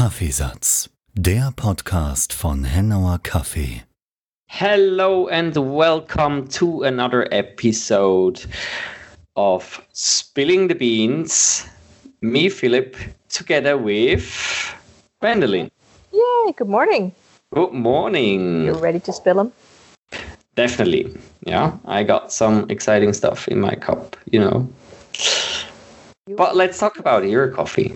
Kaffeesatz, der Podcast von Hennauer Kaffee. Hello and welcome to another episode of Spilling the Beans. Me, Philip, together with Gwendolyn. Yay, good morning. Good morning. You ready to spill them? Definitely. Yeah, I got some exciting stuff in my cup, you know. But let's talk about your coffee.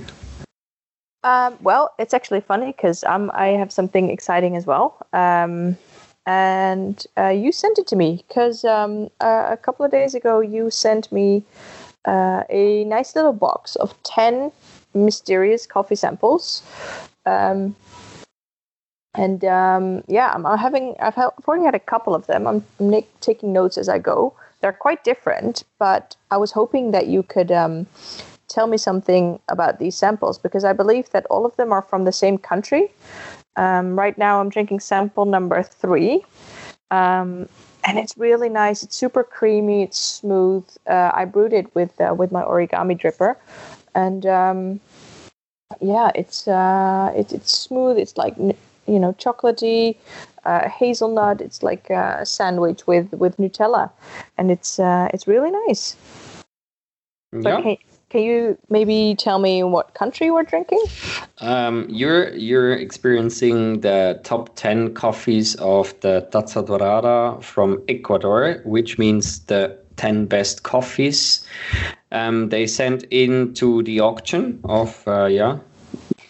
Um, well, it's actually funny because um, I have something exciting as well. Um, and uh, you sent it to me because um, uh, a couple of days ago you sent me uh, a nice little box of 10 mysterious coffee samples. Um, and um, yeah, I'm, I'm having, I've, ha- I've already had a couple of them. I'm, I'm na- taking notes as I go. They're quite different, but I was hoping that you could tell me something about these samples because I believe that all of them are from the same country. Um, right now, I'm drinking sample number three, um, and it's really nice. It's super creamy. It's smooth. Uh, I brewed it with uh, with my origami dripper, and um, yeah, it's uh, it, it's smooth. It's like you know chocolatey. Uh, hazelnut. It's like a sandwich with, with Nutella, and it's uh, it's really nice. Yeah. Can, can you maybe tell me what country we're drinking? Um, you're you're experiencing the top ten coffees of the Taza Dorada from Ecuador, which means the ten best coffees. Um, they sent in to the auction of uh, yeah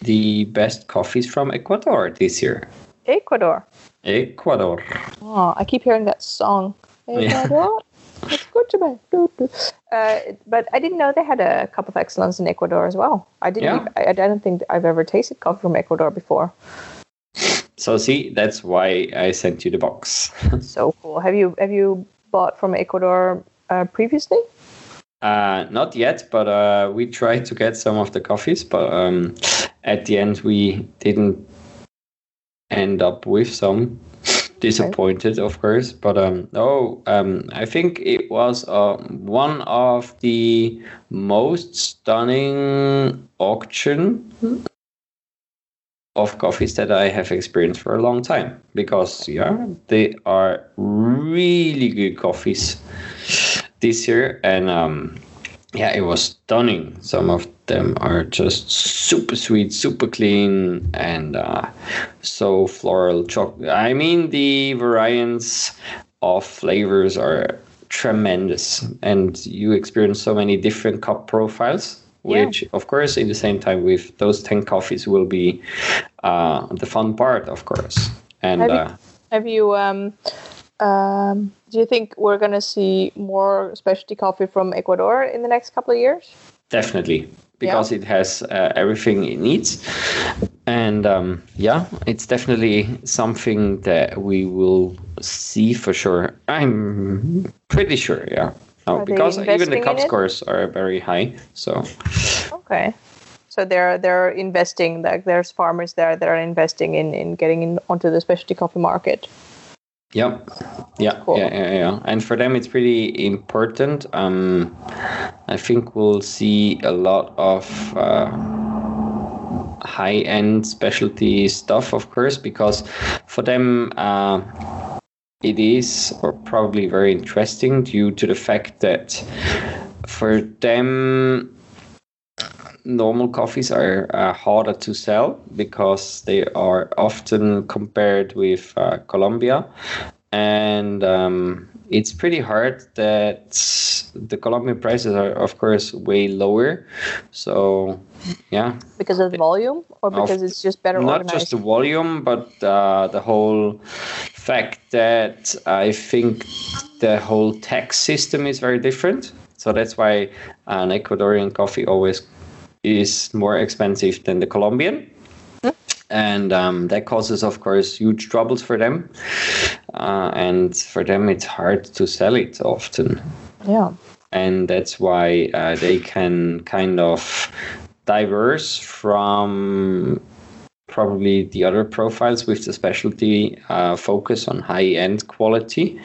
the best coffees from Ecuador this year. Ecuador. Ecuador. Oh, I keep hearing that song. Ecuador. It's good to me. Uh, but I didn't know they had a cup of excellence in Ecuador as well. I didn't. Yeah. I, I don't think I've ever tasted coffee from Ecuador before. So see, that's why I sent you the box. So cool. Have you have you bought from Ecuador uh, previously? Uh, not yet, but uh, we tried to get some of the coffees, but um, at the end we didn't end up with some. Disappointed, of course, but um, no, um, I think it was uh, one of the most stunning auction of coffees that I have experienced for a long time. Because yeah, they are really good coffees this year, and um, yeah, it was stunning. Some of them are just super sweet, super clean, and uh, so floral chocolate. I mean, the variants of flavors are tremendous, and you experience so many different cup profiles. Yeah. Which, of course, in the same time with those ten coffees will be uh, the fun part, of course. And Have you- uh, Have you? Um, um, do you think we're gonna see more specialty coffee from Ecuador in the next couple of years? Definitely, because it has uh, everything it needs, and um, yeah, it's definitely something that we will see for sure. I'm pretty sure, yeah. No, because even the cup scores are very high. So Okay. So they're they're investing like there's farmers there that are investing in in getting in onto the specialty coffee market. yeah, yeah, Cool. yeah, yeah, yeah. And for them, it's pretty important. Um, I think we'll see a lot of. Uh, high-end specialty stuff of course because for them uh, it is or probably very interesting due to the fact that for them normal coffees are uh, harder to sell because they are often compared with uh, Colombia and um, it's pretty hard that the Colombian prices are of course way lower so yeah Because of the volume or Of- because it's just better not organized? just the volume, but uh, the whole fact that I think the whole tax system is very different. So that's why an Ecuadorian coffee always is more expensive than the Colombian. And um, that causes, of course, huge troubles for them. Uh, and for them, it's hard to sell it often yeah. and that's why uh, they can kind of diverse from probably the other profiles with the specialty uh, focus on high end quality.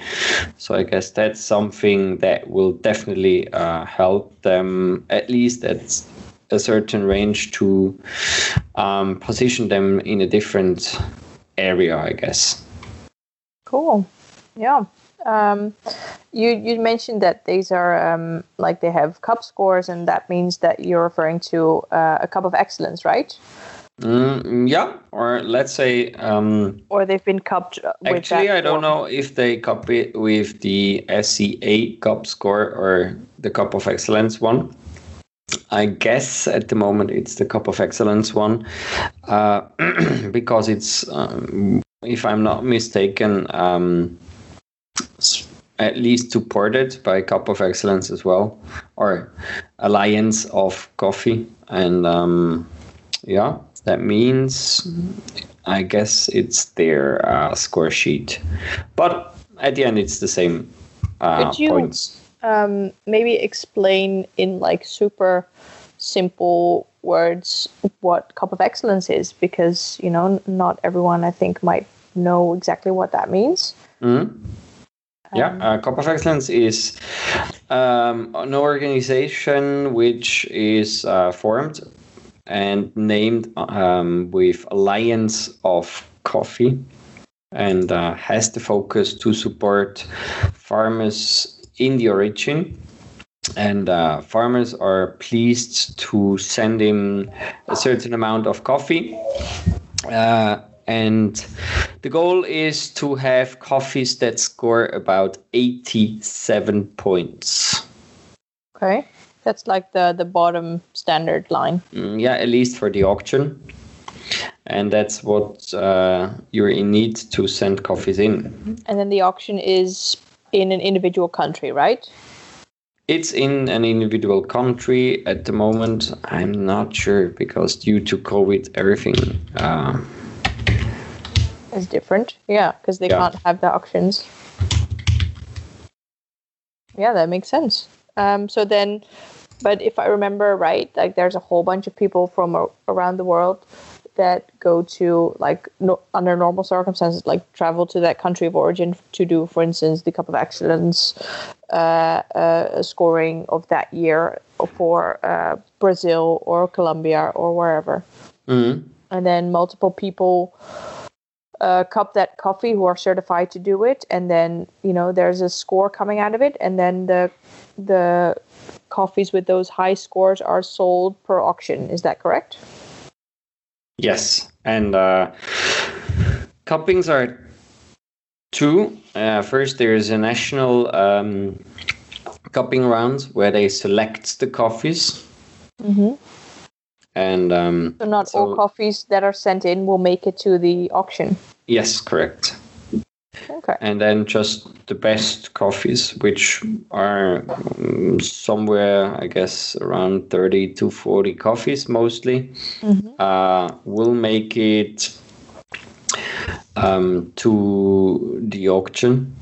So I guess that's something that will definitely uh, help them at least at a certain range to um, position them in a different area, I guess. Cool. Yeah. Um, you you mentioned that these are um, like they have cup scores, and that means that you're referring to uh, a cup of excellence, right? Mm, yeah, or let's say. Um, or they've been cupped. With actually, I don't know if they cup it with the SCA cup score or the cup of excellence one. I guess at the moment it's the cup of excellence one, uh, because it's, um, if I'm not mistaken, um, at least supported by Cup of Excellence as well, or Alliance of Coffee, and um, yeah, that means I guess it's their uh, score sheet, but at the end it's the same uh, you, points. Um, maybe explain in like super simple words what Cup of Excellence is, because you know not everyone I think might know exactly what that means. Mm-hmm. Yeah, uh, Cup of Excellence is um, an organization which is uh, formed and named um, with Alliance of Coffee and uh, has the focus to support farmers in the origin. And uh, farmers are pleased to send in a certain amount of coffee. Uh, and the goal is to have coffees that score about 87 points. Okay. That's like the, the bottom standard line. Mm, yeah, at least for the auction. And that's what uh, you're in need to send coffees in. And then the auction is in an individual country, right? It's in an individual country at the moment. I'm not sure because due to COVID, everything. Uh, is different. Yeah, because they yeah. can't have the auctions. Yeah, that makes sense. Um, so then, but if I remember right, like there's a whole bunch of people from a- around the world that go to like no, under normal circumstances, like travel to that country of origin to do, for instance, the Cup of Excellence uh, uh, scoring of that year for uh, Brazil or Colombia or wherever. Mm-hmm. And then multiple people uh, cup that coffee who are certified to do it and then you know there's a score coming out of it and then the the coffees with those high scores are sold per auction is that correct yes and uh, cuppings are two uh, first there's a national um, cupping round where they select the coffees mm-hmm. and um, so not so, all coffees that are sent in will make it to the auction Yes, correct. Okay. And then just the best coffees, which are um, somewhere, I guess, around 30 to 40 coffees mostly, mm-hmm. uh, will make it um, to the auction.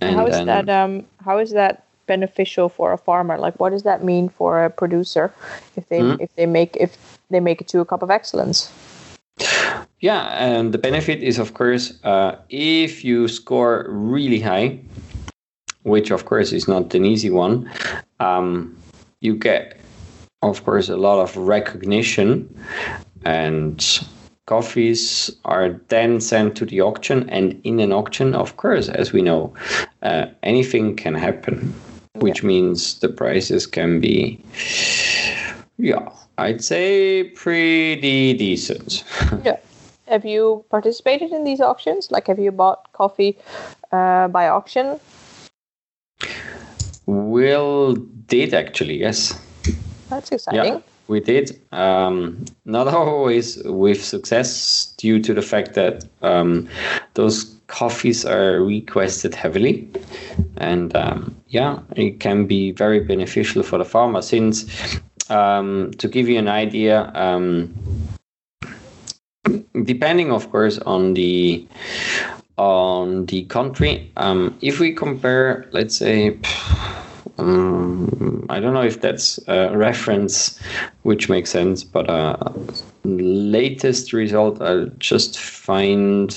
And how is then, that? Um, how is that beneficial for a farmer? Like, what does that mean for a producer if they mm-hmm. if they make if they make it to a cup of excellence? Yeah, and the benefit is, of course, uh, if you score really high, which of course is not an easy one, um, you get, of course, a lot of recognition, and coffees are then sent to the auction. And in an auction, of course, as we know, uh, anything can happen, which means the prices can be, yeah, I'd say pretty decent. yeah. Have you participated in these auctions? Like, have you bought coffee uh, by auction? Will did actually, yes. That's exciting. Yeah, we did. Um, not always with success due to the fact that um, those coffees are requested heavily. And um, yeah, it can be very beneficial for the farmer since um, to give you an idea, um, depending, of course, on the on the country, um, if we compare, let's say, um, I don't know if that's a reference which makes sense, but uh, latest result I'll just find.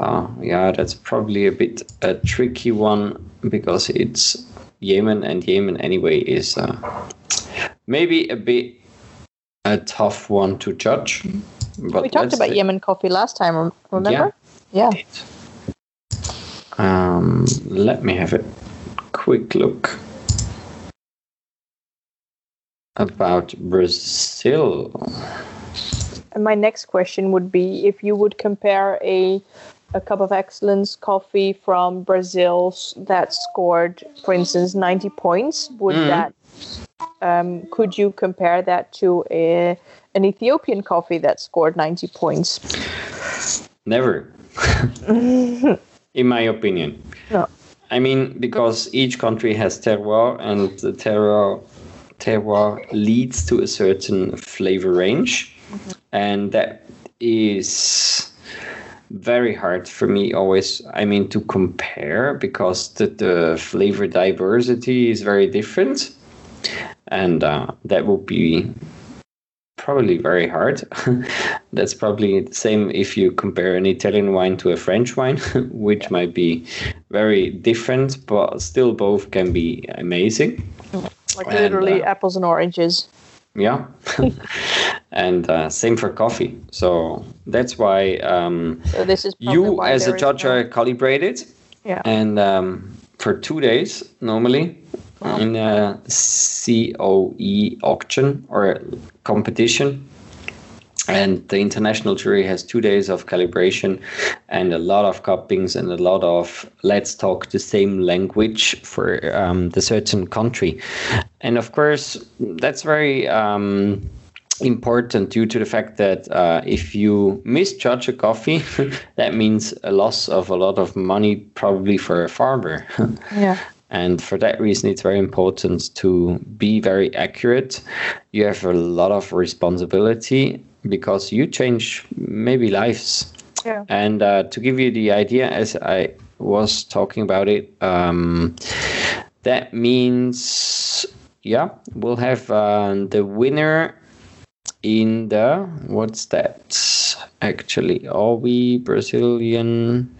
Uh, yeah, that's probably a bit a tricky one because it's Yemen, and Yemen anyway is uh, maybe a bit a tough one to judge. But we talked about. Yemen coffee last time. Remember? Yeah. Um, let me have a quick look about Brazil. And my next question would be if you would compare a a cup of excellence coffee from Brazil that scored, for instance, 90 points, would Mhm. that um, could you compare that to a an Ethiopian coffee that scored 90 points? Never, in my opinion. No. I mean, because each country has terroir, and the terroir terroir leads to a certain flavor range, and that is very hard for me always i mean to compare because the, the flavor diversity is very different and uh, that would be probably very hard that's probably the same if you compare an italian wine to a french wine which might be very different but still both can be amazing Like And, literally uh, apples and oranges. yeah and uh, same for coffee so that's why um, So this is you as a judge no- are calibrated yeah. and um, for two days normally. In a COE auction or competition. And the international jury has two days of calibration and a lot of cuppings and a lot of let's talk the same language for um, the certain country. And of course, that's very um, important due to the fact that uh, if you misjudge a coffee, that means a loss of a lot of money, probably for a farmer. Yeah. And for that reason, it's very important to be very accurate. You have a lot of responsibility because you change maybe lives. Yeah. And uh, to give you the idea, as I was talking about it, um, that means, yeah, we'll have uh, the winner in the, what's that? Actually, are we Brazilian?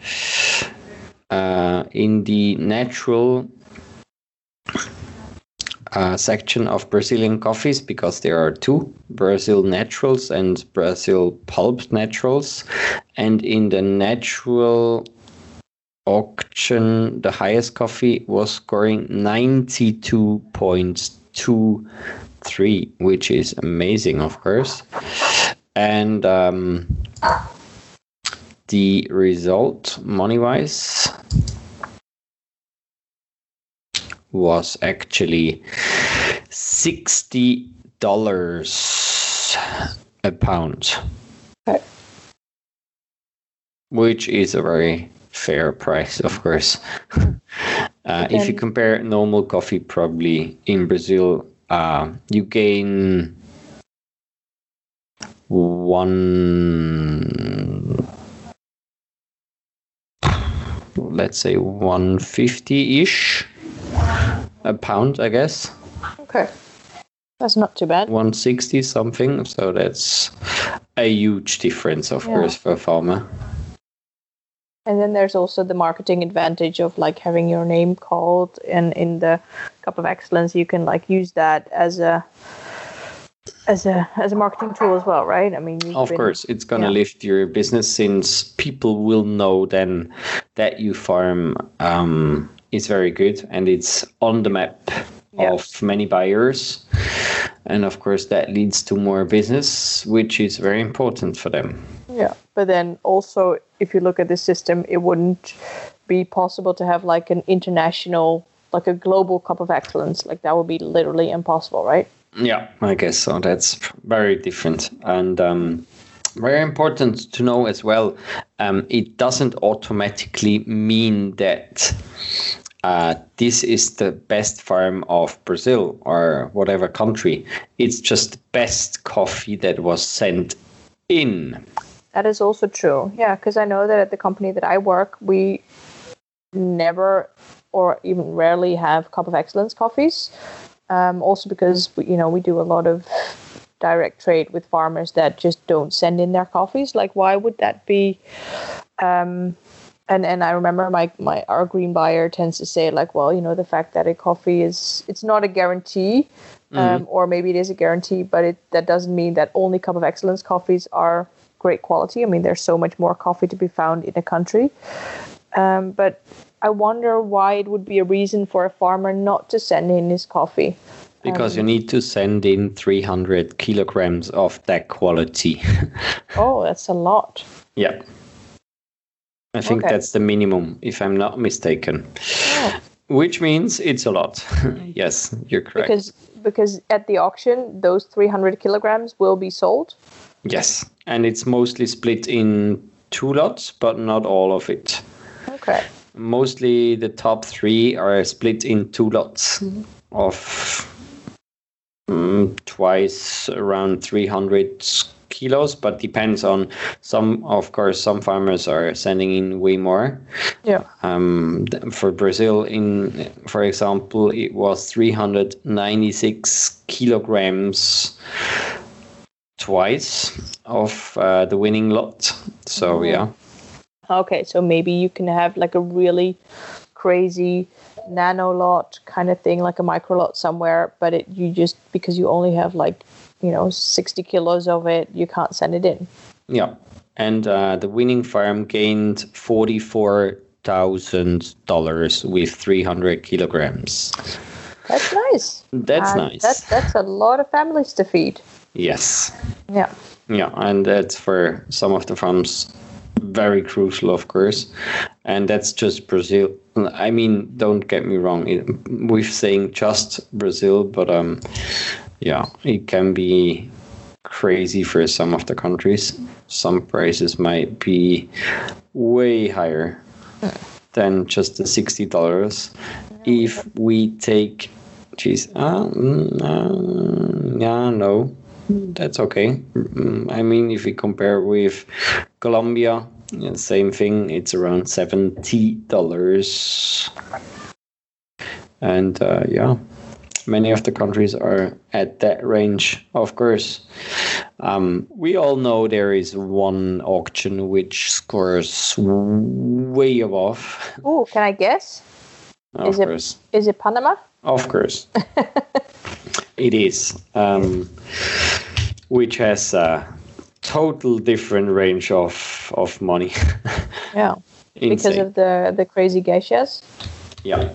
Uh, in the natural uh, section of Brazilian coffees because there are two Brazil Naturals and Brazil Pulp Naturals. And in the natural auction, the highest coffee was scoring 92.23, which is amazing, of course. And um, the result, money wise, was actually sixty dollars a pound, Okay. which is a very fair price, of course. uh, if you compare normal coffee, probably in Brazil, uh, you gain one let's say 150-ish a pound i guess Okay. That's not too bad. 160 something so that's a huge difference of Yeah. course for a farmer And then there's also the marketing advantage of like having your name called and in the cup of excellence you can like use that as a as a as a marketing tool as well, right? I mean of been- course it's gonna yeah. lift your business since people will know then that you farm um, is very good and it's on the map Yeah. of many buyers and of course that leads to more business which is very important for them Yeah. But then also if you look at the system it wouldn't be possible to have like an international like a global cup of excellence. Like that would be literally impossible, right? Yeah, I guess so. That's very different and um, very important to know as well. Um, it doesn't automatically mean that uh, this is the best farm of Brazil or whatever country. It's just best coffee that was sent in. That is also true. Yeah, because I know that at the company that I work, we never or even rarely have cup of excellence coffees. Um, also because you know we do a lot of direct trade with farmers that just don't send in their coffees. Like, why would that be? Um, and and I remember my my our green buyer tends to say like, well, you know, the fact that a coffee is it's not a guarantee, um, or maybe it is a guarantee, but it that doesn't mean that only Cup of Excellence coffees are great quality. I mean, there's so much more coffee to be found in a country. Um, but I wonder why it would be a reason for a farmer not to send in his coffee. Because you need to send in 300 kilograms of that quality. Oh, that's a lot. yeah. I think Okay. that's the minimum, if I'm not mistaken. Oh. Which means it's a lot. yes, you're correct. Because because at the auction, those 300 kilograms will be sold. yes. And it's mostly split in two lots, but not all of it. Okay. Mostly the top three are split in two lots of mm, twice around 300 kilos, but depends on some, of course, some farmers are sending in way more. Yeah. Um, for Brazil, in for example, it was 396 kilograms twice of uh, the winning lot. So Oh. yeah, Okay, so maybe you can have like a really crazy nano lot kind of thing, like a micro lot somewhere, but it you just because you only have like you know 60 kilos of it, you can't send it in. yeah. And uh, the winning farm gained forty-four thousand dollars with 300 kilograms. That's nice. That's And nice. That's that's a lot of families to feed. yes. Yeah. Yeah, and that's for some of the farms very crucial, of course. And that's just Brazil. I mean, don't get me wrong. It, we're saying just Brazil, but um, yeah, it can be crazy for some of the countries. Some prices might be way higher than just the sixty dollars. If we take, geez, uh, mm, uh, yeah, no, that's okay. Mm, I mean, if we compare with Colombia, same thing. It's around seventy dollars, and uh, yeah, many of the countries are at that range. Of course, um, we all know there is one auction which scores way above. Oh, can I guess? Of Is it- course, Is it Panama? of course, it is. Um, which has a total different range of of money. Yeah. Because of the the crazy geishas. yeah.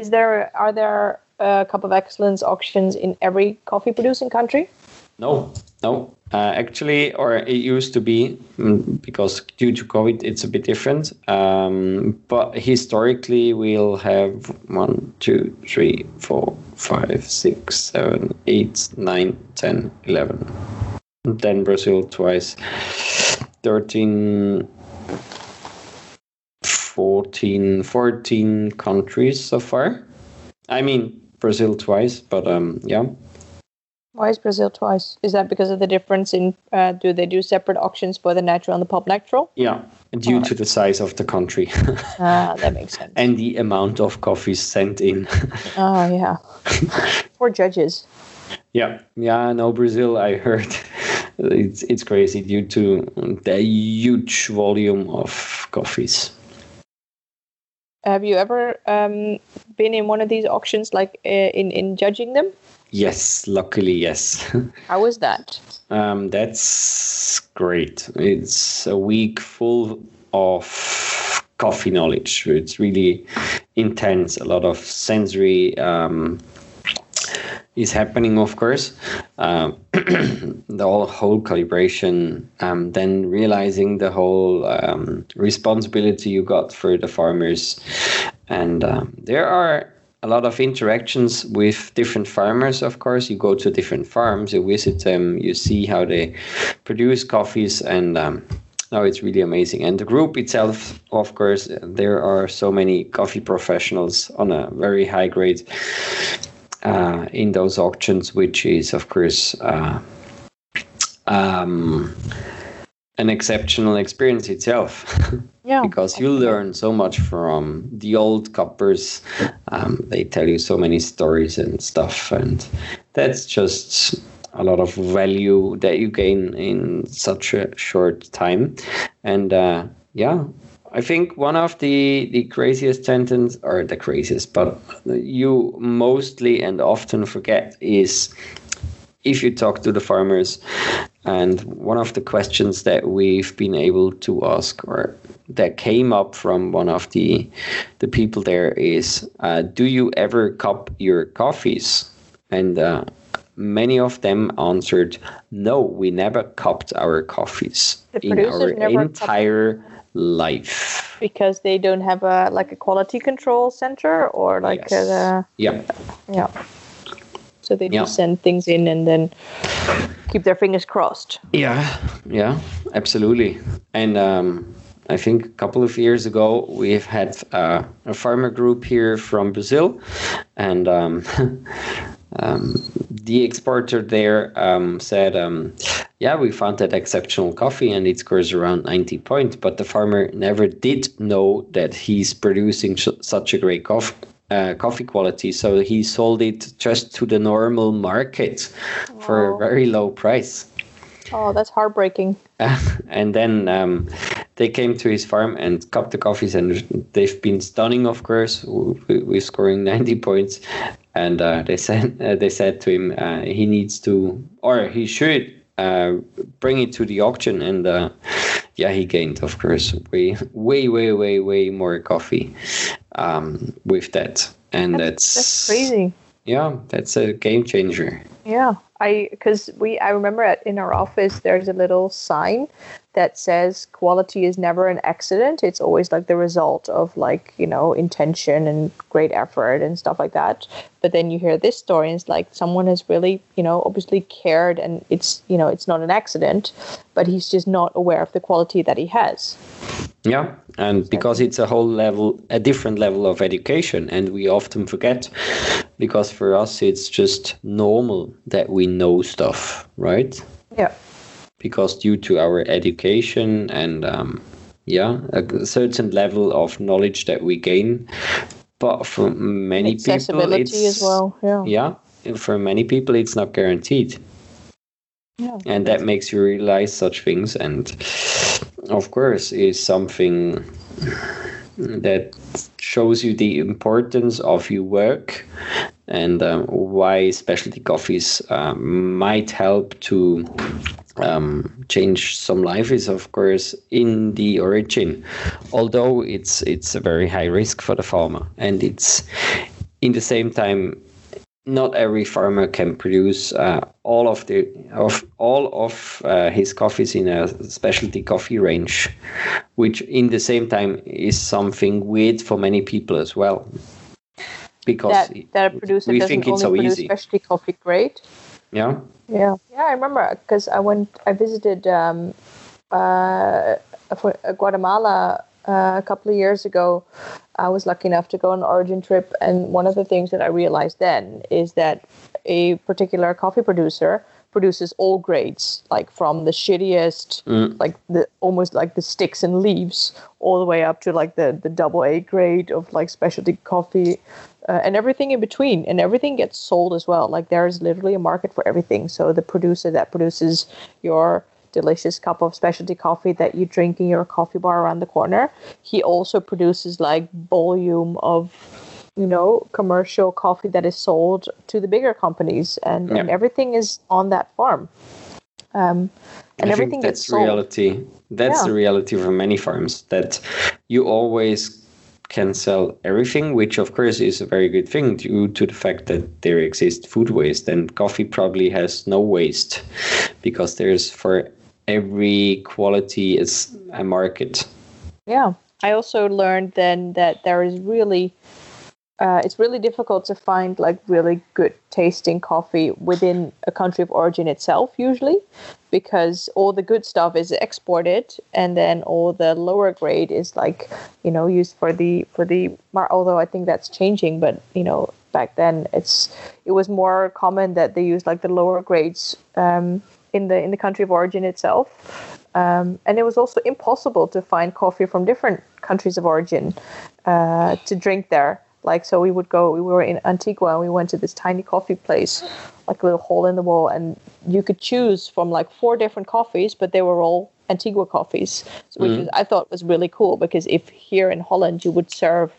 Is there are there a Cup of Excellence auctions in every coffee producing country? No, no. Uh, actually, or it used to be mm, because due to COVID, it's a bit different. Um, but historically, we'll have one, two, three, four, five, six, seven, eight, nine, ten, eleven. Then Brazil twice, 13, 14, 14 countries so far. I mean, Brazil twice, but um, yeah. Why is Brazil twice? Is that because of the difference in? Uh, do they do separate auctions for the natural and the pulp natural? Yeah, due to the size of the country Ah, that makes sense. and the amount of coffees sent in. Oh yeah. Poor judges. yeah, yeah. No, Brazil. I heard it's it's crazy due to the huge volume of coffees. Have you ever um, been in one of these auctions, like uh, in in judging them? Yes, luckily, yes. How was that? um, that's great. It's a week full of coffee knowledge. It's really intense. A lot of sensory um, is happening, of course. Um, the whole, whole calibration, um, then realizing the whole um, responsibility you got for the farmers. And um, there are a lot of interactions with different farmers, of course. You go to different farms, you visit them, you see how they produce coffees, and um, no, it's really amazing. And the group itself, of course, there are so many coffee professionals on a very high grade uh, in those auctions, which is, of course, uh, um, an exceptional experience itself. Yeah. because you learn so much from the old cuppers. Um, they tell you so many stories and stuff, and that's just a lot of value that you gain in such a short time. And uh, yeah, I think one of the the craziest sentence or the craziest, but you mostly and often forget is if you talk to the farmers. And one of the questions that we've been able to ask or that came up from one of the the people there is uh, do you ever cup your coffees? And uh, many of them answered no we never cupped our coffees The in our entire life because they don't have a like a quality control center or like Yes. a, yeah yeah. So they Yeah. just send things in and then keep their fingers crossed. Yeah, yeah, absolutely. And um, I think a couple of years ago, we've had uh, a farmer group here from Brazil, and um, um, the exporter there um, said, um, "Yeah, we found that exceptional coffee, and it scores around 90 points." But the farmer never did know that he's producing sh- such a great coffee. Uh, coffee quality, so he sold it just to the normal market for a very low price. Oh, that's heartbreaking. and then um, they came to his farm and cupped the coffees, and they've been stunning, of course, with with scoring 90 points. And uh, they said uh, they said to him uh, he needs to, or he should uh, bring it to the auction. And uh, yeah, he gained, of course, way, way, way, way, way more coffee um, with that. And that's, That's crazy. Yeah, that's a game changer. Yeah, I because we I remember at, in our office there's a little sign that says quality is never an accident. It's always like the result of like you know intention and great effort and stuff like that. But then you hear this story and it's like someone has really you know obviously cared and it's you know it's not an accident, but he's just not aware of the quality that he has. Yeah, and because it's a whole level, a different level of education, and we often forget because for us it's just normal that we know stuff, right? Yeah. Because due to our education and um, yeah, a certain level of knowledge that we gain, but for many people, it's as well. Yeah. yeah, for many people it's not guaranteed Yeah. and that makes you realize such things and of course is something that shows you the importance of your work and um, why specialty coffees um, might help to um, change some life is of course in the origin although it's it's a very high risk for the farmer and it's in the same time not every farmer can produce uh, all of the of all of uh, his coffees in a specialty coffee range, which in the same time is something weird for many people as well. Because That that a producer we doesn't think it's only so produce easy. specialty coffee great. yeah, Yeah, yeah, I remember because I went, I visited um, uh, uh, Guatemala uh, a couple of years ago. I was lucky enough to go on an origin trip, and one of the things that I realized then is that a particular coffee producer produces all grades, like from the shittiest, Mm. like the almost like the sticks and leaves, all the way up to like the the double A grade of like specialty coffee uh, and everything in between and everything gets sold as well. Like there is literally a market for everything. So the producer that produces your delicious cup of specialty coffee that you drink in your coffee bar around the corner he also produces like volume of you know commercial coffee that is sold to the bigger companies. And, and everything is on that farm. Um, and I everything think that's reality. That's Yeah. the reality for many farms that you always can sell everything, which of course is a very good thing due to the fact that there exists food waste and coffee probably has no waste because there's for every quality is a market. Yeah. I also learned then that there is really uh, it's really difficult to find like really good tasting coffee within a country of origin itself usually because all the good stuff is exported and then all the lower grade is like you know used for the for the although i think that's changing but you know back then it's it was more common that they used like the lower grades um, in the in the country of origin itself um, and it was also impossible to find coffee from different countries of origin uh, to drink there. Like, so we would go, we were in Antigua and we went to this tiny coffee place, like a little hole in the wall, and you could choose from like four different coffees, but they were all Antigua coffees, which was, I thought was really cool because if here in Holland you would serve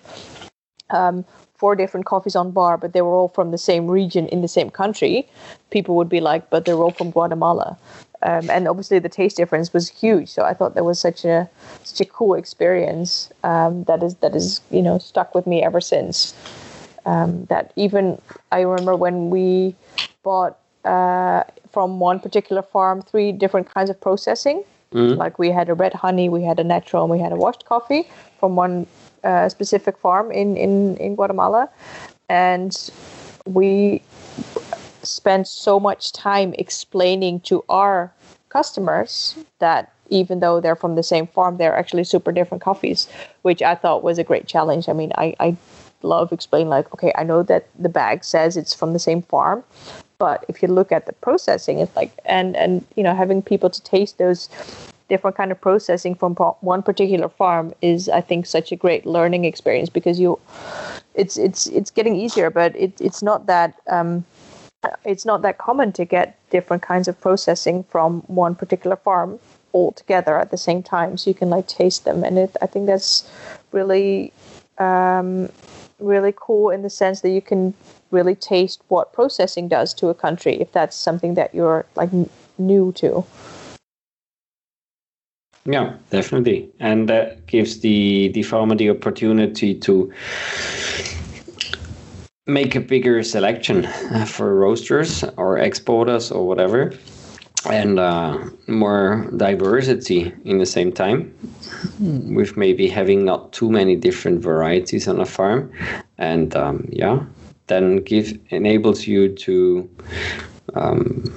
um, four different coffees on bar, but they were all from the same region in the same country, people would be like, but they're all from Guatemala. Um, and obviously the taste difference was huge. So I thought that was such a such a cool experience um, that is that is you know stuck with me ever since. Um, that even I remember when we bought uh, from one particular farm three different kinds of processing. Like we had a red honey, we had a natural, and we had a washed coffee from one uh, specific farm in, in, in Guatemala. And we spent so much time explaining to our customers that even though they're from the same farm, they're actually super different coffees, which I thought was a great challenge. I mean, I, I love explaining like, okay, I know that the bag says it's from the same farm, but if you look at the processing, it's like and and you know having people to taste those different kind of processing from one particular farm is I think such a great learning experience because you it's it's it's getting easier, but it, it's not that um, it's not that common to get different kinds of processing from one particular farm all together at the same time, so you can like taste them, and it I think that's really um, really cool in the sense that you can really taste what processing does to a country if that's something that you're like n- new to. Yeah, definitely, and that gives the the farmer the opportunity to make a bigger selection for roasters or exporters or whatever, and uh, more diversity in the same time. With maybe having not too many different varieties on a farm, and um, yeah, then give enables you to um,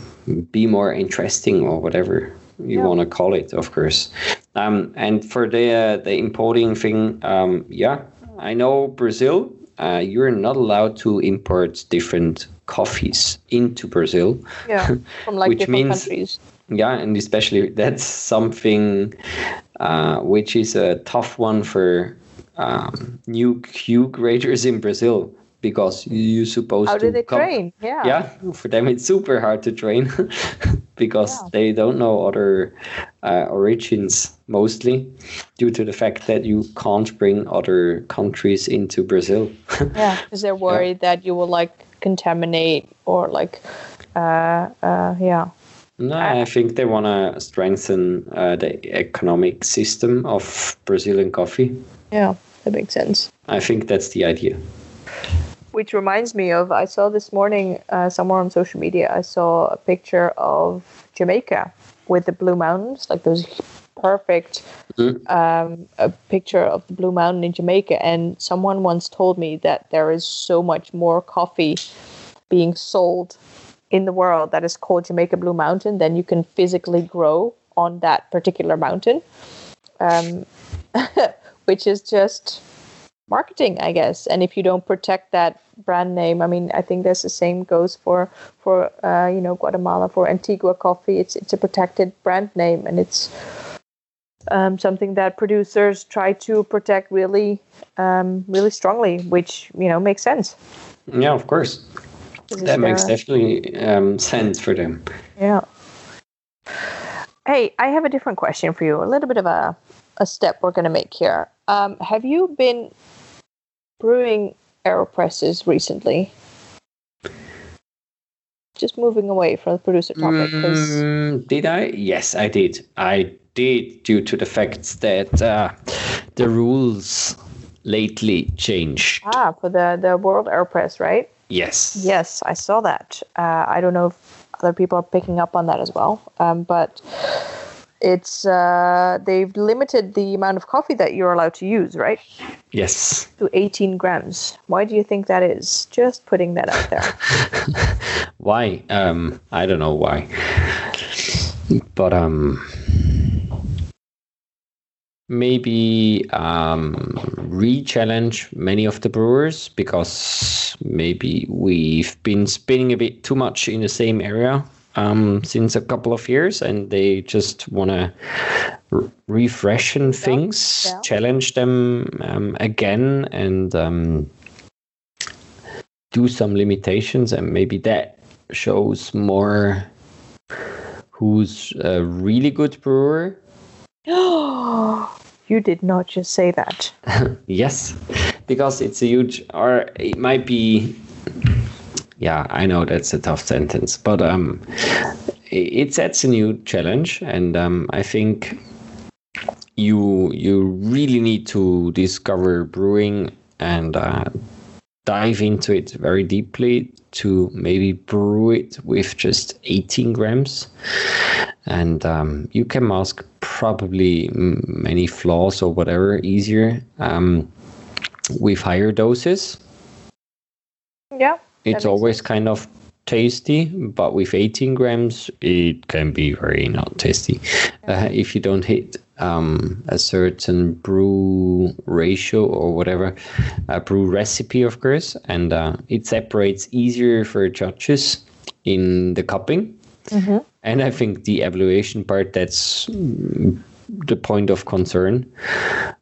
be more interesting or whatever you Yeah. want to call it, of course. Um, and for the uh, the importing thing, um, yeah, I know Brazil. Uh, you're not allowed to import different coffees into Brazil. Yeah, from like Which different means- countries. Yeah, and especially that's something uh, which is a tough one for um, new Q graders in Brazil because you're supposed How to do they come- train? Yeah. yeah for them it's super hard to train because Yeah. they don't know other uh, origins mostly due to the fact that you can't bring other countries into brazil Yeah, because they're worried that you will like contaminate or like, uh, uh, yeah. no i think they want to strengthen uh, the economic system of brazilian coffee Yeah, that makes sense. i think that's the idea Which reminds me of, I saw this morning uh, somewhere on social media, I saw a picture of Jamaica with the Blue Mountains, like those perfect Mm. um, a picture of the Blue Mountain in Jamaica. And someone once told me that there is so much more coffee being sold in the world that is called Jamaica Blue Mountain than you can physically grow on that particular mountain. Um, which is just marketing, I guess. And if you don't protect that brand name, I mean, I think there's the same goes for for uh, you know Guatemala for Antigua coffee. It's it's a protected brand name, and it's um, something that producers try to protect really um, really strongly, which you know makes sense. yeah of course that makes definitely um, sense for them Yeah. Hey, I have a different question for you. A little bit of a, a step we're going to make here. Um, have you been brewing AeroPresses recently? Just moving away from the producer topic. Mm, did I? Yes, I did. I did due to the fact that uh, the rules lately changed. ah, for the, the World AeroPress, right? Yes. Yes, I saw that. Uh, I don't know if other people are picking up on that as well. Um, but it's uh, they've limited the amount of coffee that you're allowed to use, right? Yes. to 18 grams. Why do you think that is? Just putting that out there. Why? Um, I don't know why. But um, maybe um, re-challenge many of the brewers because maybe we've been spinning a bit too much in the same area um, since a couple of years, and they just want to r- refreshen things, yeah. challenge them um, again, and um, do some limitations, and maybe that shows more who's a really good brewer you did not just say that. yes, because it's a huge, or it might be. Yeah, I know that's a tough sentence, but um, it sets a new challenge, and um, I think you you really need to discover brewing and uh, dive into it very deeply to maybe brew it with just 18 grams. And um, you can mask probably many flaws or whatever easier um, with higher doses. Yeah it's always sense. kind of tasty, but with 18 grams, it can be very not tasty. Uh, if you don't hit um, a certain brew ratio or whatever, a brew recipe, of course, and uh, it separates easier for judges in the cupping. Mm-hmm. And I think the evaluation part that's the point of concern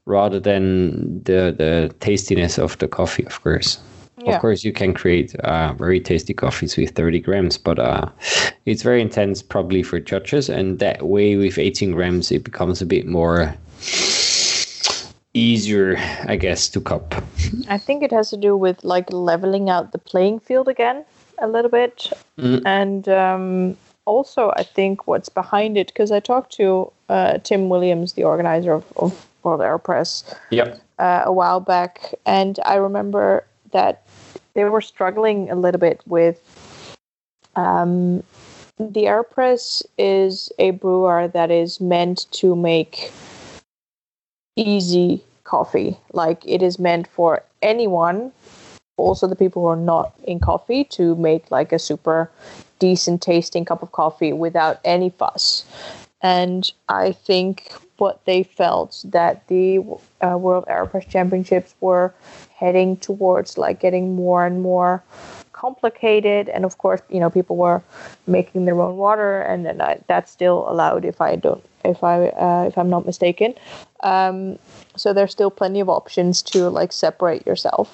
rather than the, the tastiness of the coffee, of course. Yeah. Of course, you can create uh, very tasty coffees with 30 grams, but uh, it's very intense probably for judges. And that way, with 18 grams, it becomes a bit more easier, I guess, to cup. I think it has to do with like leveling out the playing field again a little bit. Mm. And um, also, I think what's behind it, because I talked to uh, Tim Williams, the organizer of, of World Aeropress, yep. Uh, a while back. And I remember that they were struggling a little bit with um, the aeropress is a brewer that is meant to make easy coffee. Like it is meant for anyone also the people who are not in coffee to make like a super decent tasting cup of coffee without any fuss. And i think what they felt that the uh, world aeropress championships were heading towards like getting more and more complicated. And of course you know people were making their own water and then I, that's still allowed if i don't if i uh, if i'm not mistaken. Um, so there's still plenty of options to like separate yourself.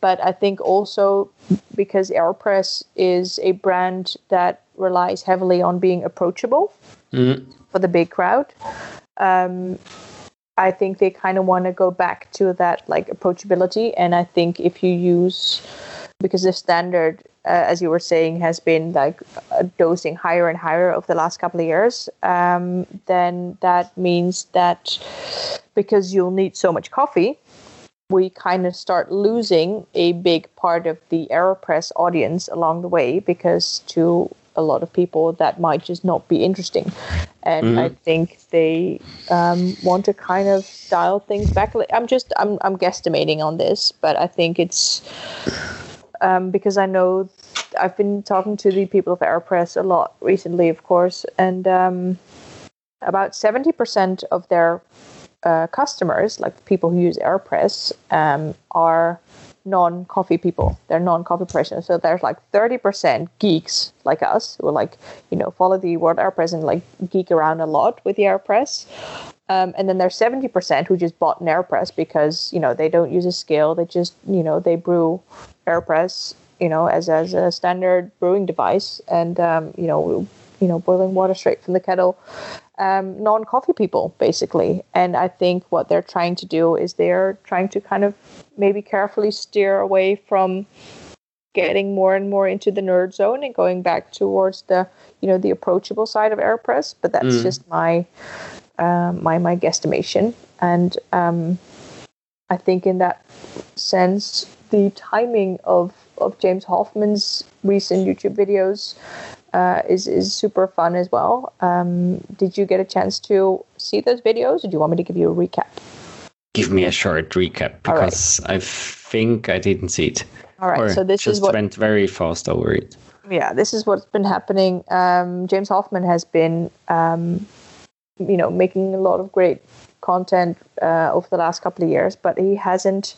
But i think also because aeropress is a brand that relies heavily on being approachable mm. for the big crowd um, I think they kind of want to go back to that like approachability. And I think if you use, because the standard, uh, as you were saying, has been like uh, dosing higher and higher over the last couple of years, um, then that means that because you'll need so much coffee, we kind of start losing a big part of the AeroPress audience along the way because to a lot of people that might just not be interesting. And mm-hmm. I think they um, want to kind of dial things back. I'm just I'm I'm guesstimating on this, but I think it's um, because I know I've been talking to the people of Aeropress a lot recently, of course, and um, about seventy percent of their uh, customers, like people who use Aeropress, um, are non-coffee people. They're non-coffee professionals. So there's like 30% geeks like us who like, you know, follow the World Aeropress and like geek around a lot with the Aeropress. Um, and then there's 70% who just bought an Aeropress because, you know, they don't use a scale. They just, you know, they brew Aeropress, you know, as, as a standard brewing device and, um, you know, you know, boiling water straight from the kettle um, non coffee people, basically. And I think what they're trying to do is they're trying to kind of maybe carefully steer away from getting more and more into the nerd zone and going back towards the you know the approachable side of aeropress but that's mm. just my uh, my my guesstimation and um, i think in that sense the timing of of james hoffmann's recent youtube videos uh, is is super fun as well. Um, did you get a chance to see those videos, or do you want me to give you a recap? Give me a short recap because right. I think I didn't see it. All right, or so this just is what went very fast over it. Yeah, this is what's been happening. Um, James Hoffmann has been, um, you know, making a lot of great content uh, over the last couple of years, but he hasn't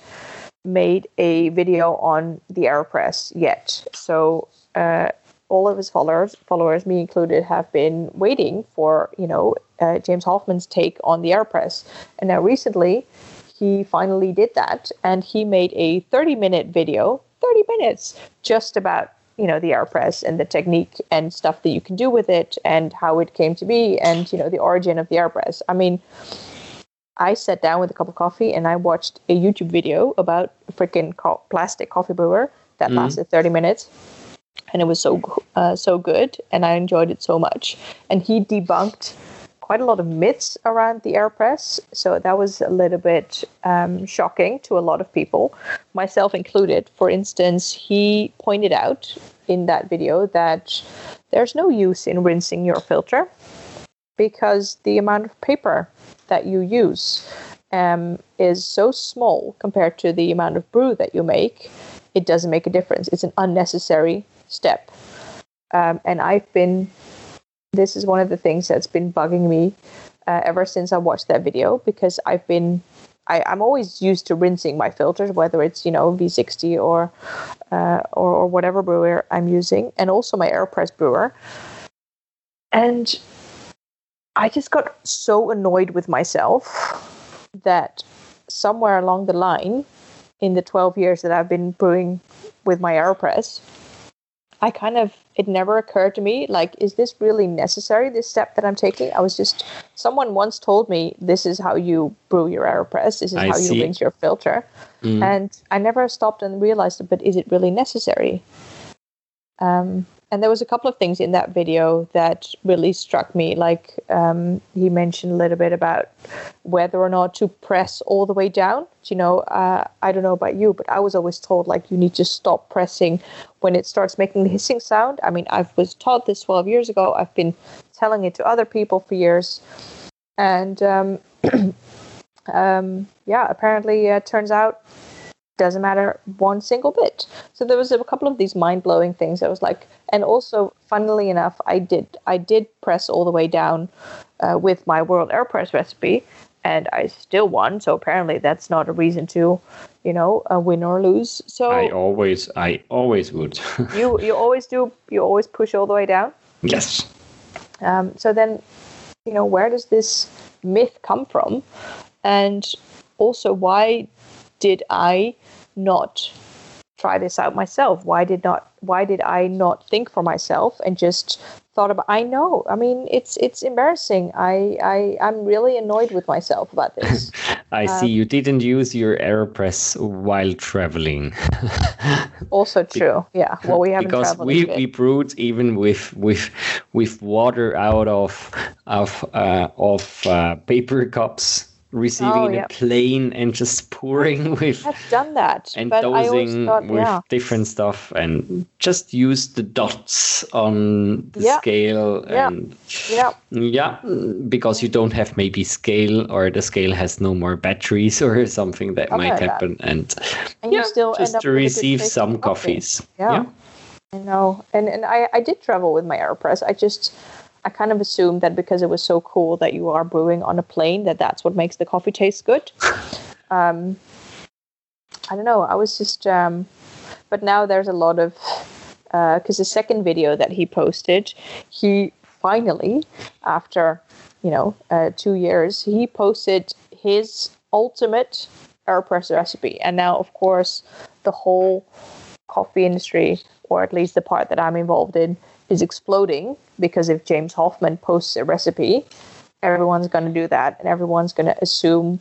made a video on the Aeropress yet. So uh, all of his followers, followers, me included, have been waiting for you know uh, James Hoffmann's take on the Aeropress, and now recently he finally did that, and he made a 30-minute video, 30 minutes, just about you know the aeropress and the technique and stuff that you can do with it and how it came to be and you know the origin of the aeropress i mean i sat down with a cup of coffee and i watched a youtube video about a freaking co- plastic coffee brewer that Mhm. lasted 30 minutes and it was so uh, so good and i enjoyed it so much. And he debunked quite a lot of myths around the aeropress so that was a little bit um, shocking to a lot of people myself included. For instance he pointed out in that video that there's no use in rinsing your filter because the amount of paper that you use um, is so small compared to the amount of brew that you make it doesn't make a difference. It's an unnecessary step um, and i've been this is one of the things that's been bugging me uh, ever since I watched that video because I've been I, I'm always used to rinsing my filters, whether it's you know V60 or uh, or, or whatever brewer I'm using, and also my Aeropress brewer. And I just got so annoyed with myself that somewhere along the line, in the 12 years that I've been brewing with my Aeropress, I kind of it never occurred to me like is this really necessary this step that I'm taking I was just someone once told me this is how you brew your aeropress this is I how see. you rinse your filter Mm. and I never stopped and realized it. but is it really necessary um, and there was a couple of things in that video that really struck me like um, he mentioned a little bit about whether or not to press all the way down. You know uh, i don't know about you but i was always told like you need to stop pressing when it starts making the hissing sound. I mean i was taught this 12 years ago. I've been telling it to other people for years. And um, um, yeah apparently uh, turns out doesn't matter one single bit. So there was a couple of these mind blowing things. I was like, and also, funnily enough, I did I did press all the way down uh, with my World AeroPress recipe, and I still won. So apparently, that's not a reason to, you know, uh, win or lose. So I always, I always would. you you always do you always push all the way down. yes. Um, so then, you know, where does this myth come from? And also, why did I not try this out myself? Why did not? Why did I not think for myself and just thought about? I know. I mean, it's it's embarrassing. I I I'm really annoyed with myself about this. I Um, see you didn't use your AeroPress while traveling. also true. Yeah. Well, we haven't because traveled. we, we brewed even with with with water out of of uh, of uh, paper cups, receiving Oh, in yeah. a plane and just pouring with I've done that, and but I dosing thought, with yeah. different stuff and just use the dots on the Yeah. scale and Yeah. yeah because you don't have maybe scale or the scale has no more batteries or something that Something might like that. happen and, And you yeah just up to with a good receive some coffee. coffees Yeah. I know, and and I I did travel with my Aeropress. I just I kind of assumed that because it was so cool that you are brewing on a plane, that that's what makes the coffee taste good. um, I don't know. I was just, um, but now there's a lot of because the second video that he posted, he finally, after you know uh, two years, he posted his ultimate Aeropress recipe, and now of course the whole coffee industry, or at least the part that I'm involved in, is exploding because if James Hoffmann posts a recipe, everyone's going to do that and everyone's going to assume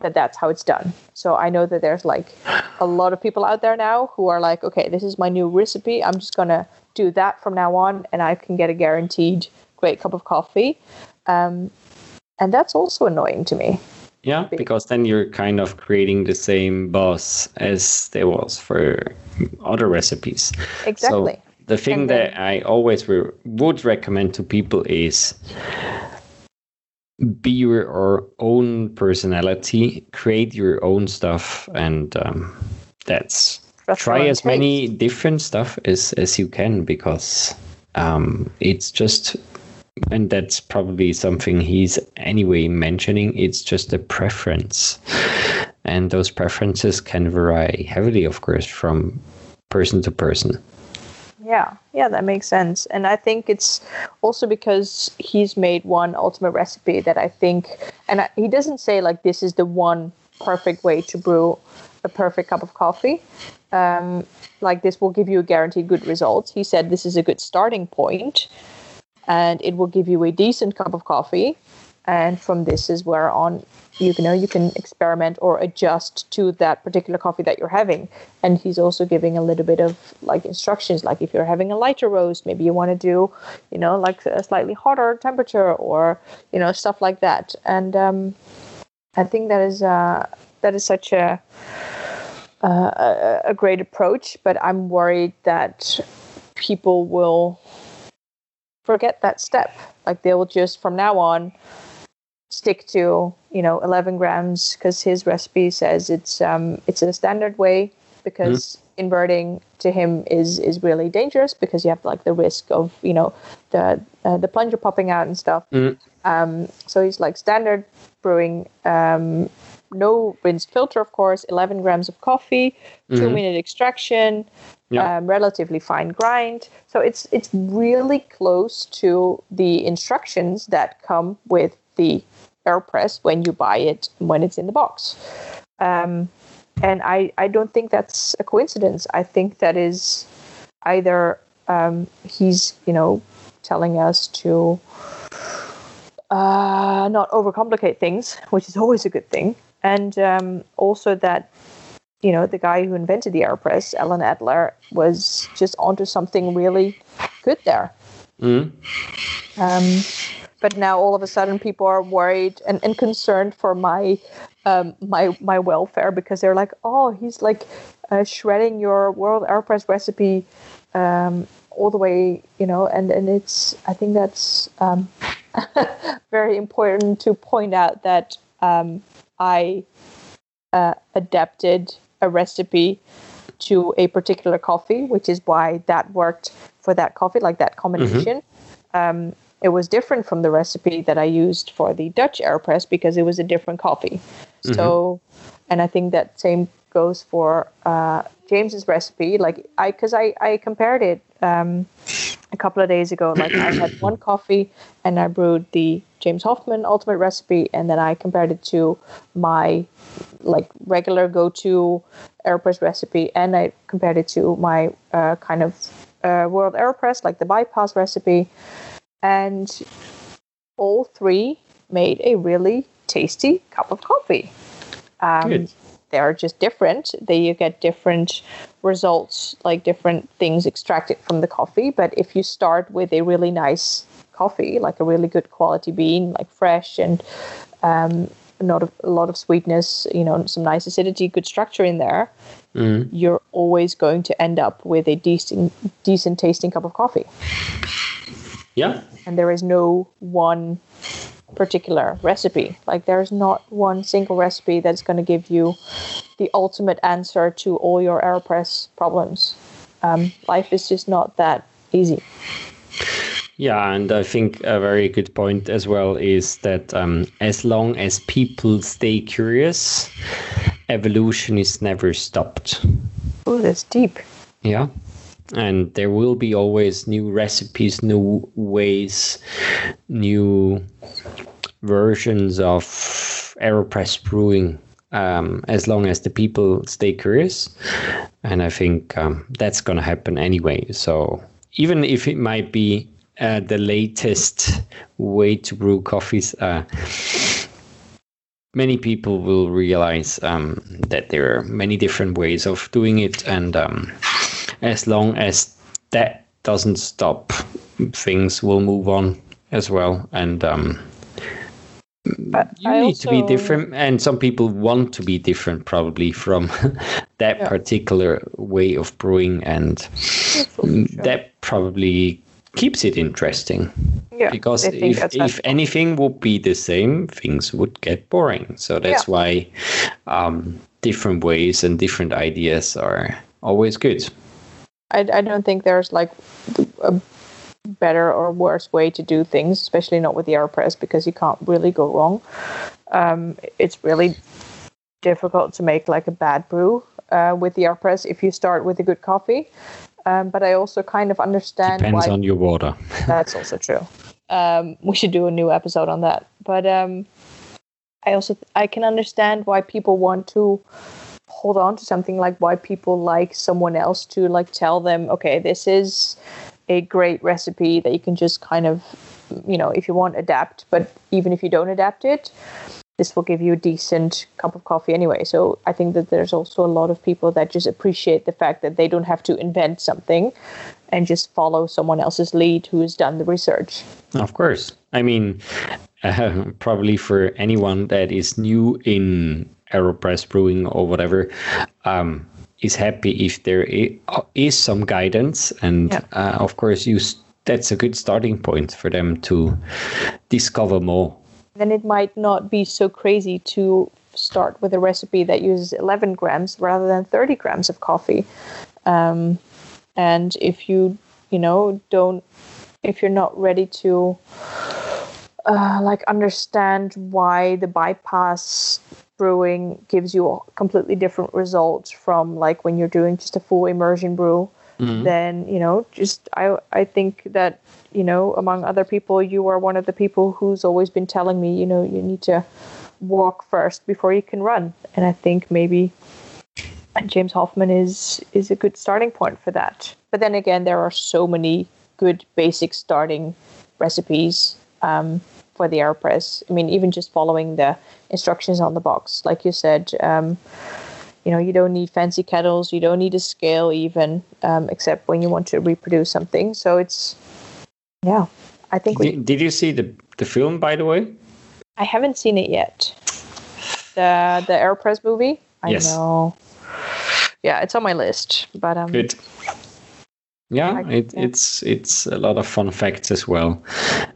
that that's how it's done. So I know that there's like a lot of people out there now who are like, okay, this is my new recipe. I'm just going to do that from now on and I can get a guaranteed great cup of coffee. Um, and that's also annoying to me. Yeah, because then you're kind of creating the same buzz as there was for other recipes. Exactly. So the thing And that I always re- would recommend to people is be your own personality, create your own stuff, and um, that's try as many different stuff as as you can because um, it's just and that's probably something he's anyway mentioning it's just a preference. And those preferences can vary heavily of course from person to person Yeah, yeah, that makes sense. And I think it's also because he's made one ultimate recipe that I think, and I, he doesn't say like this is the one perfect way to brew a perfect cup of coffee. Um, like this will give you a guaranteed good result. He said this is a good starting point, and it will give you a decent cup of coffee. And from this is where on you know you can experiment or adjust to that particular coffee that you're having. And he's also giving a little bit of like instructions like if you're having a lighter roast maybe you want to do you know like a slightly hotter temperature or you know stuff like that. And um, i think that is uh, that is such a uh, a great approach but i'm worried that people will forget that step. Like they will just from now on stick to you know 11 grams because his recipe says it's um it's a standard way because mm. inverting to him is is really dangerous because you have like the risk of you know the uh, the plunger popping out and stuff mm. um so he's like standard brewing um no rinsed filter of course 11 grams of coffee mm-hmm. two minute extraction yeah. um, relatively fine grind so it's it's really close to the instructions that come with the AeroPress when you buy it when it's in the box. Um, and I, I don't think that's a coincidence. I think that is either um, he's, you know, telling us to uh, not overcomplicate things, which is always a good thing. And um, also that, you know, the guy who invented the AeroPress, Alan Adler, was just onto something really good there. Mm. Um, but now all of a sudden people are worried and, and concerned for my um, my my welfare because they're like, oh, he's like uh, shredding your World Aeropress recipe um, all the way, you know, and and it's I think that's um, very important to point out that um, I uh, adapted a recipe to a particular coffee, which is why that worked for that coffee, like that combination. Mm-hmm. Um, it was different from the recipe that I used for the Dutch AeroPress because it was a different coffee. Mm-hmm. So, and I think that same goes for uh, James's recipe. Like I, because I I compared it um, a couple of days ago. Like I had one coffee and I brewed the James Hoffmann Ultimate recipe, and then I compared it to my like regular go-to AeroPress recipe, and I compared it to my uh, kind of uh, World AeroPress, like the bypass recipe and all three made a really tasty cup of coffee. Um, they are just different. They you get different results, like different things extracted from the coffee. But if you start with a really nice coffee, like a really good quality bean, like fresh and um, not a, a lot of sweetness, you know, some nice acidity, good structure in there, mm. you're always going to end up with a decent, decent tasting cup of coffee. Yeah. And there is no one particular recipe. Like there's not one single recipe that's going to give you the ultimate answer to all your AeroPress problems. Um, life is just not that easy. Yeah, and I think a very good point as well is that um, as long as people stay curious, evolution is never stopped. Oh, that's deep. Yeah and there will be always new recipes, new ways, new versions of AeroPress brewing um, as long as the people stay curious. And I think um, that's going to happen anyway. So even if it might be uh, the latest way to brew coffees, uh, many people will realize um, that there are many different ways of doing it. And um, as long as that doesn't stop, things will move on as well. And um, you I need also... to be different, and some people want to be different, probably from that yeah. particular way of brewing, and that probably keeps it interesting. Yeah, because if, if anything would be the same, things would get boring. So that's yeah. why um, different ways and different ideas are always good. I, I don't think there's like a better or worse way to do things, especially not with the AeroPress because you can't really go wrong. Um, it's really difficult to make like a bad brew uh, with the AeroPress if you start with a good coffee. Um, but I also kind of understand. Depends why, on your water. that's also true. Um, we should do a new episode on that. But um, I also I can understand why people want to hold on to something like why people like someone else to like tell them okay this is a great recipe that you can just kind of you know if you want adapt but even if you don't adapt it this will give you a decent cup of coffee anyway. So i think that there's also a lot of people that just appreciate the fact that they don't have to invent something and just follow someone else's lead who has done the research. Of course. I mean uh, probably for anyone that is new in aeropress brewing or whatever um, is happy if there is some guidance. And yeah. uh, of course you that's a good starting point for them to discover more. Then it might not be so crazy to start with a recipe that uses 11 grams rather than 30 grams of coffee. Um, and if you you know don't if you're not ready to uh, like understand why the bypass brewing gives you a completely different results from like when you're doing just a full immersion brew mm-hmm. then you know just i i think that you know among other people you are one of the people who's always been telling me you know you need to walk first before you can run. And i think maybe james Hoffmann is is a good starting point for that. But then again there are so many good basic starting recipes. Um, for the aeropress i mean even just following the instructions on the box. Like you said, um, you know, you don't need fancy kettles, you don't need a scale even, um, except when you want to reproduce something. So it's, yeah, I think. We, did, did you see the the film, by the way? I haven't seen it yet. The the Aeropress movie. I yes. know. Yeah, it's on my list, but um. Good. Yeah, it, it's it's a lot of fun facts as well,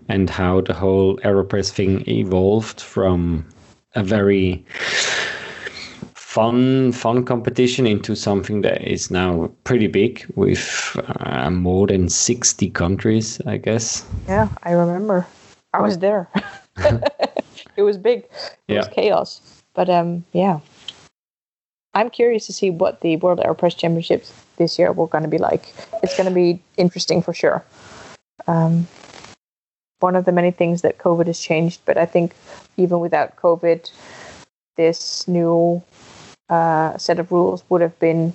and how the whole Aeropress thing evolved from a very fun fun competition into something that is now pretty big with uh, more than 60 countries i guess. Yeah i remember. I was there. It was big. It yeah. was chaos. But um yeah. I'm curious to see what the world aeropress championships this year will going to be like it's going to be interesting for sure um one of the many things that COVID has changed. But I think even without COVID, this new uh, set of rules would have been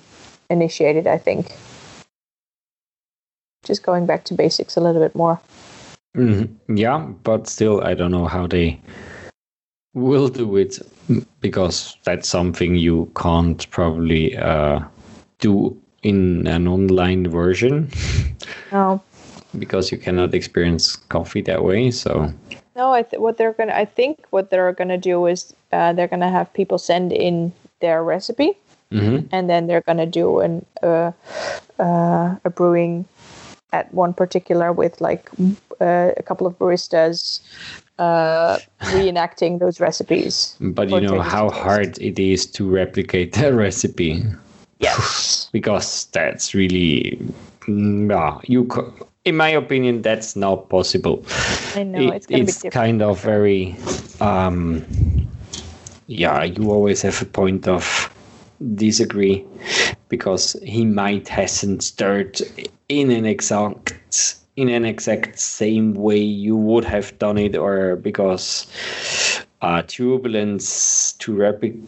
initiated, I think. Just going back to basics a little bit more. Mm-hmm. Yeah, but still, I don't know how they will do it because that's something you can't probably uh, do in an online version. No because you cannot experience coffee that way. So no, I th- what they're gonna I think what they're gonna do is uh, they're gonna have people send in their recipe, mm-hmm. and then they're gonna do an uh, uh, a brewing at one particular with like uh, a couple of baristas uh, reenacting those recipes. But you know how hard it is to replicate that recipe. Yes, because that's really yeah you. Co- in my opinion, that's not possible. I know it, it's, it's kind of very, um, yeah. You always have a point of disagree because he might hasn't stirred in an exact in an exact same way you would have done it, or because uh, turbulence to repli-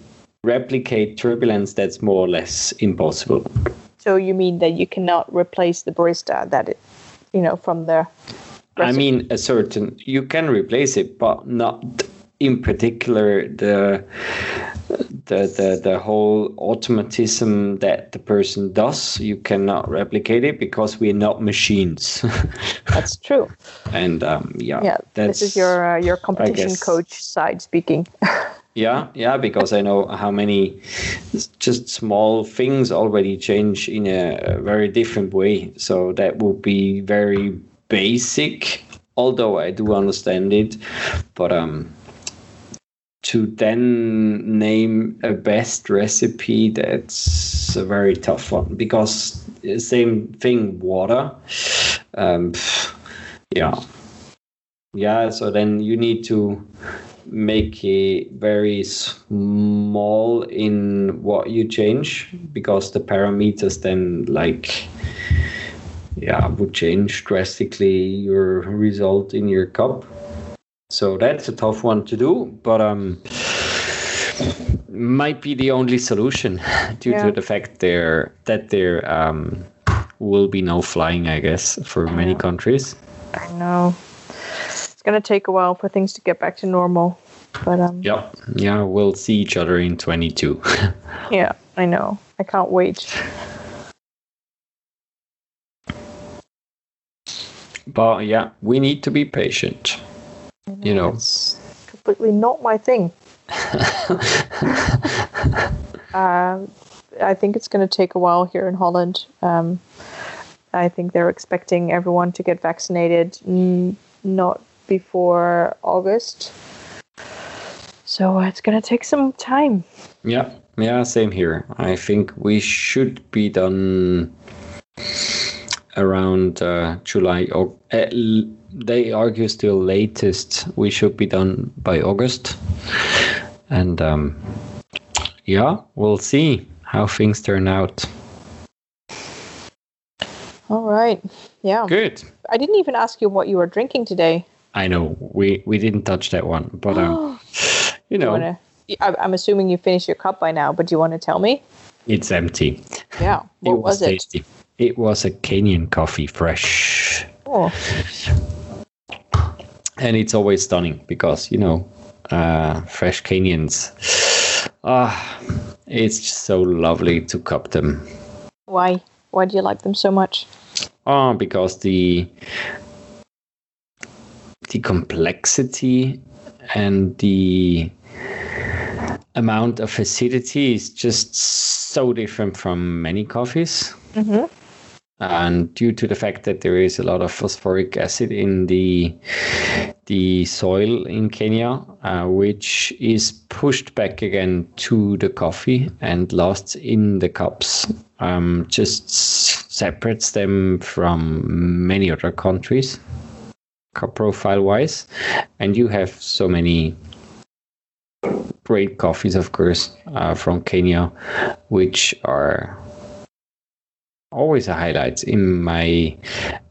replicate turbulence that's more or less impossible. So you mean that you cannot replace the barista that it you know, from the. I mean, a certain you can replace it, but not in particular the the the the whole automatism that the person does. You cannot replicate it because we're not machines. that's true. And um, yeah, yeah, this is your uh, your competition coach side speaking. Yeah, yeah, because I know how many just small things already change in a very different way. So that would be very basic, although I do understand it. But um, to then name a best recipe, that's a very tough one because same thing, water. Um, yeah, yeah. So then you need to make it very small in what you change because the parameters then like yeah would change drastically your result in your cup so that's a tough one to do but um might be the only solution due Yeah. to the fact there that there um, will be no flying, I guess, for many Yeah. countries. I know. It's gonna take a while for things to get back to normal. But um Yeah, yeah, we'll see each other in 22. yeah, I know. I can't wait. but yeah, we need to be patient. You know. It's completely not my thing. Um, I think it's going to take a while here in Holland. Um, I think they're expecting everyone to get vaccinated not before August. So it's going to take some time. Yeah, yeah, same here. I think we should be done around uh, July. Or uh, they argue still latest we should be done by August, and um, yeah, we'll see how things turn out. All right. Yeah. Good. I didn't even ask you what you were drinking today. I know we we didn't touch that one, but um, you You know, wanna, I- I'm assuming you finished your cup by now, but do you want to tell me? it's empty. Yeah. What it was, it? tasty. It was a Kenyan coffee, fresh. Oh, and it's always stunning because you know uh, fresh Kenyans. ah it's just so lovely to cup them why? Why do you like them so much? ah because the the complexity and the amount of acidity is just so different from many coffees Mm-hmm. and due to the fact that there is a lot of phosphoric acid in the the soil in Kenya, uh, which is pushed back again to the coffee and lost in the cups, um, just s- separates them from many other countries, profile wise, and you have so many great coffees, of course, uh, from Kenya, which are always a highlight in my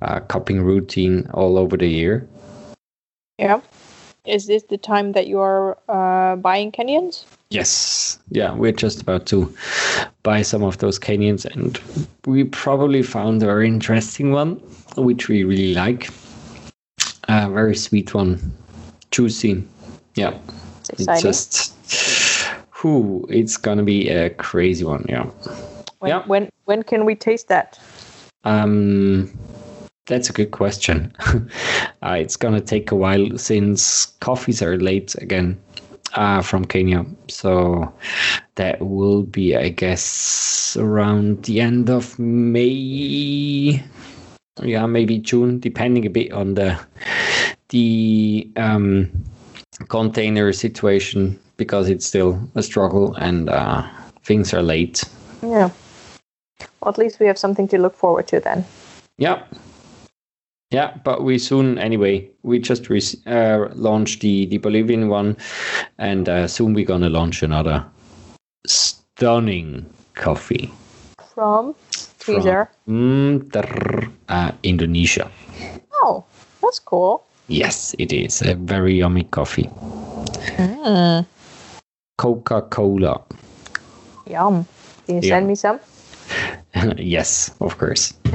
uh, cupping routine all over the year. Yeah. Is this the time that you are uh, buying Kenyans? Yes, yeah, we're just about to buy some of those Kenyans, and we probably found a very interesting one, which we really like. A very sweet one, juicy. Yeah, It's it's just, whew, it's gonna be a crazy one. Yeah. when, yeah. when when can we taste that? Um, that's a good question. uh, it's gonna take a while since coffees are late again uh, from Kenya, so that will be, I guess, around the end of May. Yeah, maybe June, depending a bit on the the um, container situation because it's still a struggle and uh, things are late. Yeah. Well, at least we have something to look forward to then. Yeah. Yeah, but we soon, anyway, we just re- uh, launched the, the Bolivian one, and uh, soon we're going to launch another stunning coffee From from mm, uh, Indonesia. Oh, that's cool. Yes, it is a very yummy coffee. Mm. Coca Cola. Yum. Can you Yeah. send me some? yes, of course.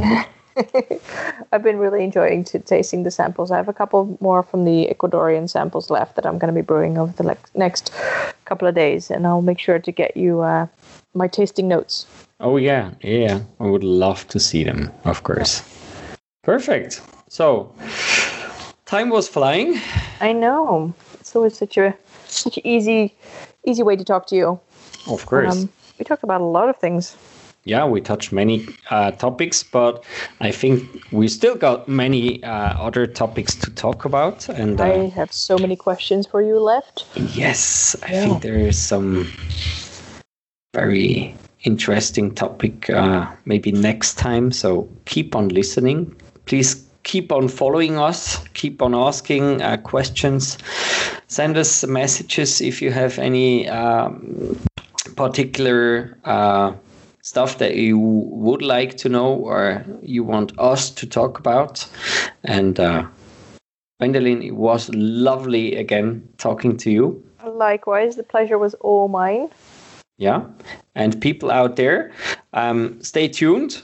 I've been really enjoying to tasting the samples. I have a couple more from the Ecuadorian samples left that I'm going to be brewing over the lex- next couple of days, and I'll make sure to get you uh, my tasting notes. Oh, yeah, yeah. I would love to see them, of course. Perfect. So, time was flying. I know it's always such a such an easy easy way to talk to you. Of course. Um, we talked about a lot of things. yeah, we touched many uh, topics, but I think we still got many uh, other topics to talk about. And I uh, have so many questions for you left. yes, I Yeah. think there is some very interesting topic uh, maybe next time. So keep on listening. Please keep on following us. Keep on asking uh, questions. Send us messages if you have any um, particular uh, stuff that you would like to know or you want us to talk about. And uh, Wendelin, it was lovely again talking to you. Likewise, the pleasure was all mine. Yeah. And people out there, um, stay tuned.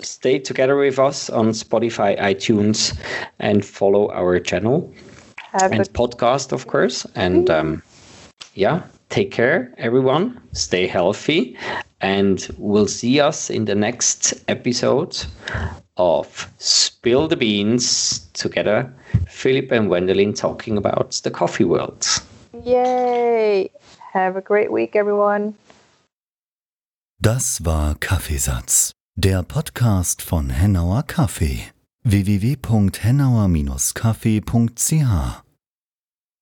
Stay together with us on Spotify, iTunes, and follow our channel Have and podcast, of course. And um, yeah, take care, everyone. Stay healthy, and we'll see us in the next episode of Spill the Beans together. Philip and Wendelin talking about the coffee world. yay! Have a great week, everyone. Das war Kaffeesatz, der Podcast von Hennauer Kaffee. www.hennauer-kaffee.ch